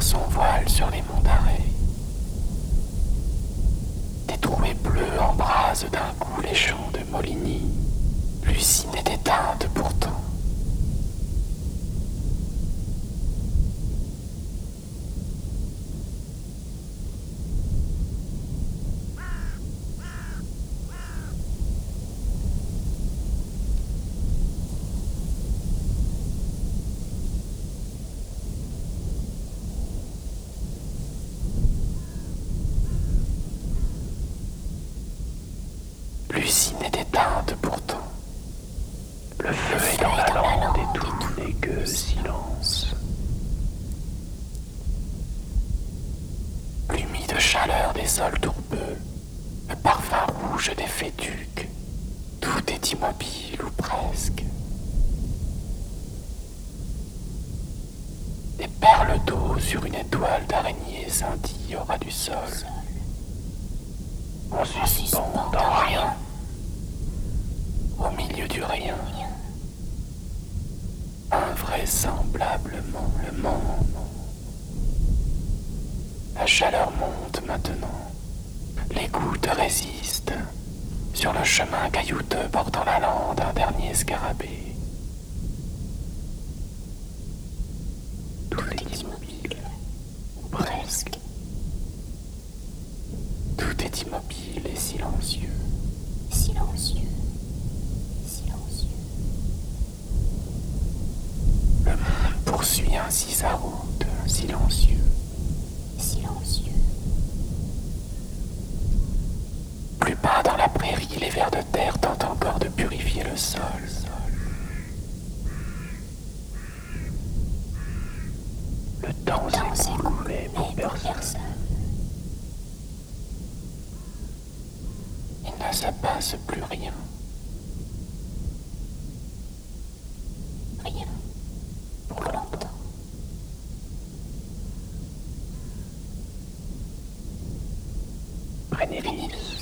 son voile sur les monts d'arrêt. Des trouées bleues embrasent d'un coup les champs de Moligny, plus si n'était éteinte pourtant. Silence. L'humide chaleur des sols tourbeux, le parfum rouge des fétuques, tout est immobile ou presque. Des perles d'eau sur une étoile d'araignée scintillent au ras du sol. On suspend dans rien, au milieu du rien, invraisemblablement le monde. La chaleur monte maintenant, les gouttes résistent sur le chemin caillouteux portant la lande un dernier scarabée. Tout est immobile, ou presque. Tout est immobile et silencieux. Silencieux. Silencieux. Le monde poursuit ainsi sa route, silencieux. Silencieux. Plus bas dans la prairie, les vers de terre tentent encore de purifier le sol. Le temps s'est écoulé pour personne. Il ne se passe plus. Rien. Pour longtemps. Prénélis. Nélis.